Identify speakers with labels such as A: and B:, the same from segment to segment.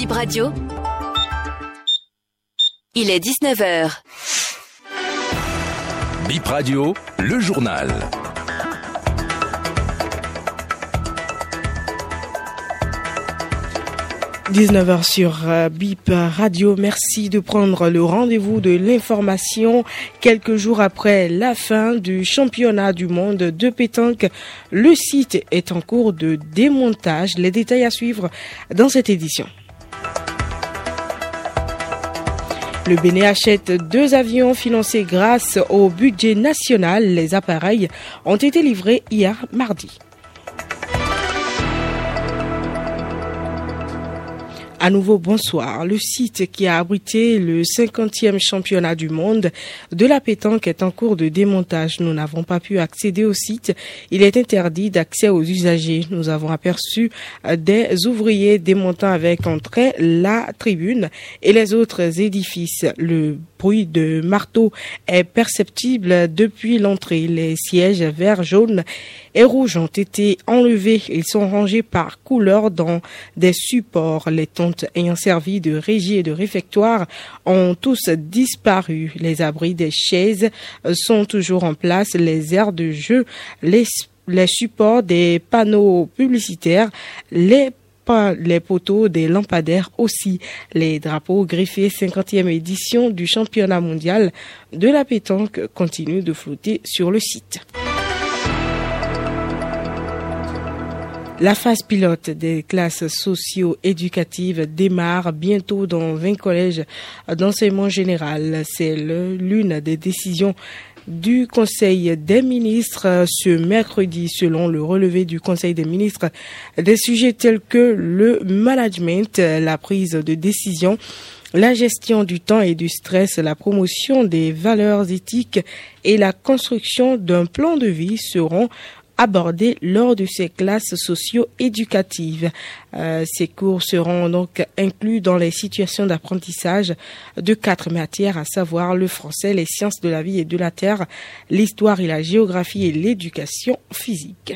A: Bip Radio. Il est 19h.
B: Bip Radio, le journal.
C: 19h sur euh, BIP Radio. Merci de prendre le rendez-vous de l'information quelques jours après la fin du championnat du monde de pétanque. Le site est en cours de démontage. Les détails à suivre dans cette édition. Le Bénin achète deux avions financés grâce au budget national. Les appareils ont été livrés hier mardi. À nouveau, bonsoir. Le site qui a abrité le 50e championnat du monde de la pétanque est en cours de démontage. Nous n'avons pas pu accéder au site. Il est interdit d'accès aux usagers. Nous avons aperçu des ouvriers démontant avec entrée la tribune et les autres édifices. Bruit de marteau est perceptible depuis l'entrée. Les sièges verts, jaunes et rouges ont été enlevés. Ils sont rangés par couleur dans des supports. Les tentes ayant servi de régie et de réfectoire ont tous disparu. Les abris des chaises sont toujours en place. Les aires de jeu, les les supports des panneaux publicitaires, les les poteaux des lampadaires aussi. Les drapeaux griffés 50e édition du championnat mondial de la pétanque continuent de flotter sur le site. La phase pilote des classes socio-éducatives démarre bientôt dans 20 collèges d'enseignement général. C'est l'une des décisions du Conseil des ministres ce mercredi, selon le relevé du Conseil des ministres, des sujets tels que le management, la prise de décision, la gestion du temps et du stress, la promotion des valeurs éthiques et la construction d'un plan de vie seront abordés lors de ces classes socio-éducatives. Euh, ces cours seront donc inclus dans les situations d'apprentissage de quatre matières, à savoir le français, les sciences de la vie et de la terre, l'histoire et la géographie et l'éducation physique.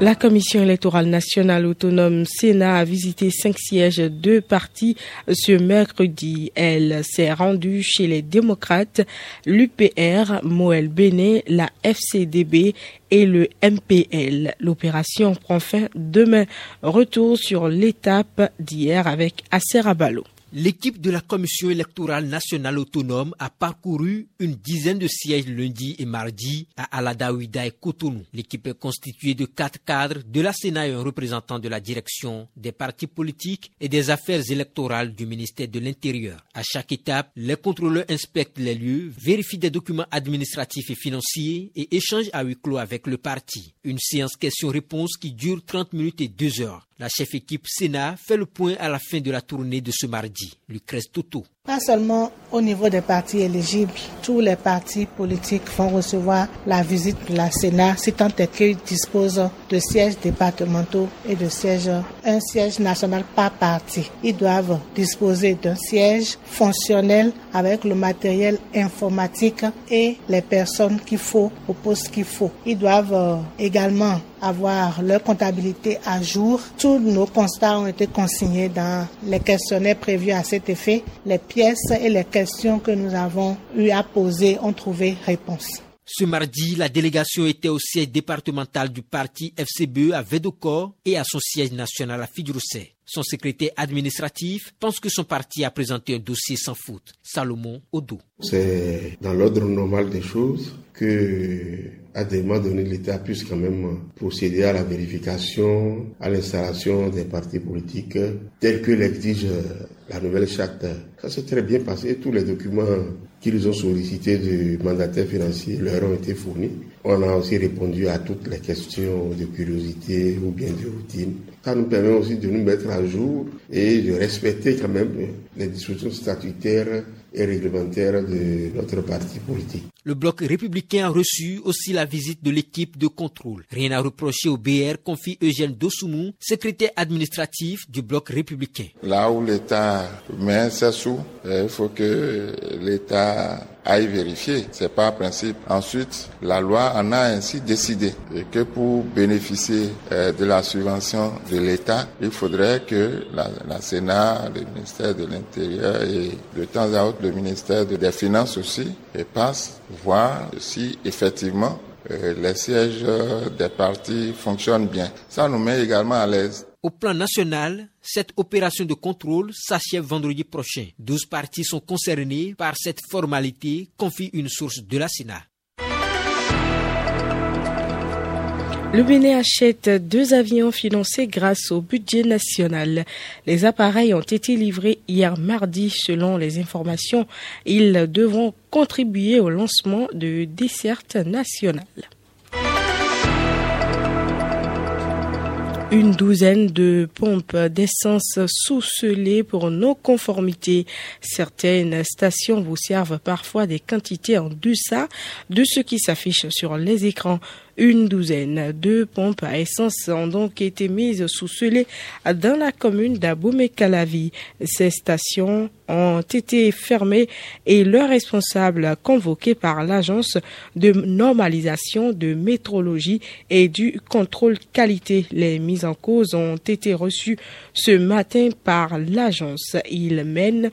C: La Commission électorale nationale autonome Sénat a visité cinq sièges de partis ce mercredi. Elle s'est rendue chez les démocrates, l'UPR, Moël Béné, la FCDB et le MPL. L'opération prend fin demain. Retour sur l'étape d'hier avec Acer Abalo.
D: L'équipe de la Commission électorale nationale autonome a parcouru une dizaine de sièges lundi et mardi à Aladaouida et Cotonou. L'équipe est constituée de quatre cadres de la Sénat et un représentant de la direction des partis politiques et des affaires électorales du ministère de l'Intérieur. À chaque étape, les contrôleurs inspectent les lieux, vérifient des documents administratifs et financiers et échangent à huis clos avec le parti. Une séance questions-réponses qui dure 30 minutes et 2 heures. La chef équipe Sénat fait le point à la fin de la tournée de ce mardi. Lucrèce Toto.
E: Pas seulement au niveau des partis éligibles, tous les partis politiques vont recevoir la visite de la Sénat si tant est qu'ils disposent de sièges départementaux et de sièges, un siège national par parti. Ils doivent disposer d'un siège fonctionnel avec le matériel informatique et les personnes qu'il faut au poste qu'il faut. Ils doivent euh, également avoir leur comptabilité à jour. Tous nos constats ont été consignés dans les questionnaires prévus à cet effet. Les pièces et les questions que nous avons eu à poser ont trouvé réponse.
D: Ce mardi, la délégation était au siège départemental du parti FCBE à Védocor et à son siège national à Fidjousset. Son secrétaire administratif pense que son parti a présenté un dossier sans faute. Salomon Odo.
F: C'est dans l'ordre normal des choses que, à des moments l'État puisse quand même procéder à la vérification, à l'installation des partis politiques tels que l'exige la nouvelle charte. Ça s'est très bien passé. Tous les documents qu'ils ont sollicités du mandataire financier leur ont été fournis. On a aussi répondu à toutes les questions de curiosité ou bien de routine. Ça nous permet aussi de nous mettre à jour et de respecter quand même les dispositions statutaires et réglementaires de notre parti politique.
D: Le bloc républicain a reçu aussi la visite de l'équipe de contrôle. Rien à reprocher au BR, confie Eugène Dossoumou, secrétaire administratif du bloc républicain.
G: Là où l'État met ses sous, il faut que l'État
A: aille vérifier. C'est pas un principe. Ensuite, la loi en a ainsi décidé et que pour bénéficier euh, de la subvention de l'État, il faudrait que la, la, Sénat, le ministère de l'Intérieur et de temps à autre le ministère des Finances aussi et passe voir si effectivement euh, les sièges des partis fonctionnent bien. Ça nous met également à l'aise.
D: Au plan national, cette opération de contrôle s'achève vendredi prochain. 12 partis sont concernés par cette formalité, confie une source de la Sénat.
C: Le Bénin achète deux avions financés grâce au budget national. Les appareils ont été livrés hier mardi selon les informations. Ils devront contribuer au lancement de dessertes nationales. Une douzaine de pompes d'essence sous-scellées pour nos conformités. Certaines stations vous servent parfois des quantités en deçà de ce qui s'affiche sur les écrans. Une douzaine de pompes à essence ont donc été mises sous scellé dans la commune d'Abomey-Calavi. Ces stations ont été fermées et leurs responsables convoqués par l'agence de normalisation de métrologie et du contrôle qualité. Les mises en cause ont été reçues ce matin par l'agence. Ils mènent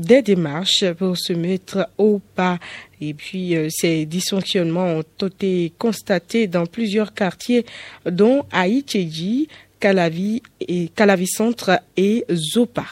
C: des démarches pour se mettre au pas. Et puis, euh, ces dysfonctionnements ont été constatés dans plusieurs quartiers, dont Haïtiji, Calavi, et Calavi Centre et Zopa.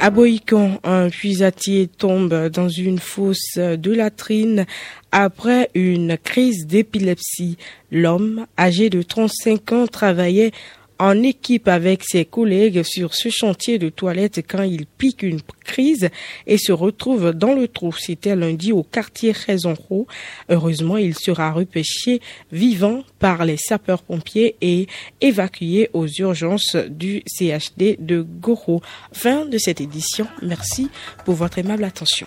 C: À Boïcon, un puisatier tombe dans une fosse de latrine après une crise d'épilepsie. L'homme, âgé de 35 ans, travaillait en équipe avec ses collègues sur ce chantier de toilette quand il pique une crise et se retrouve dans le trou. C'était lundi au quartier Raisonro. Heureusement, il sera repêché vivant par les sapeurs-pompiers et évacué aux urgences du CHD de Goro. Fin de cette édition. Merci pour votre aimable attention.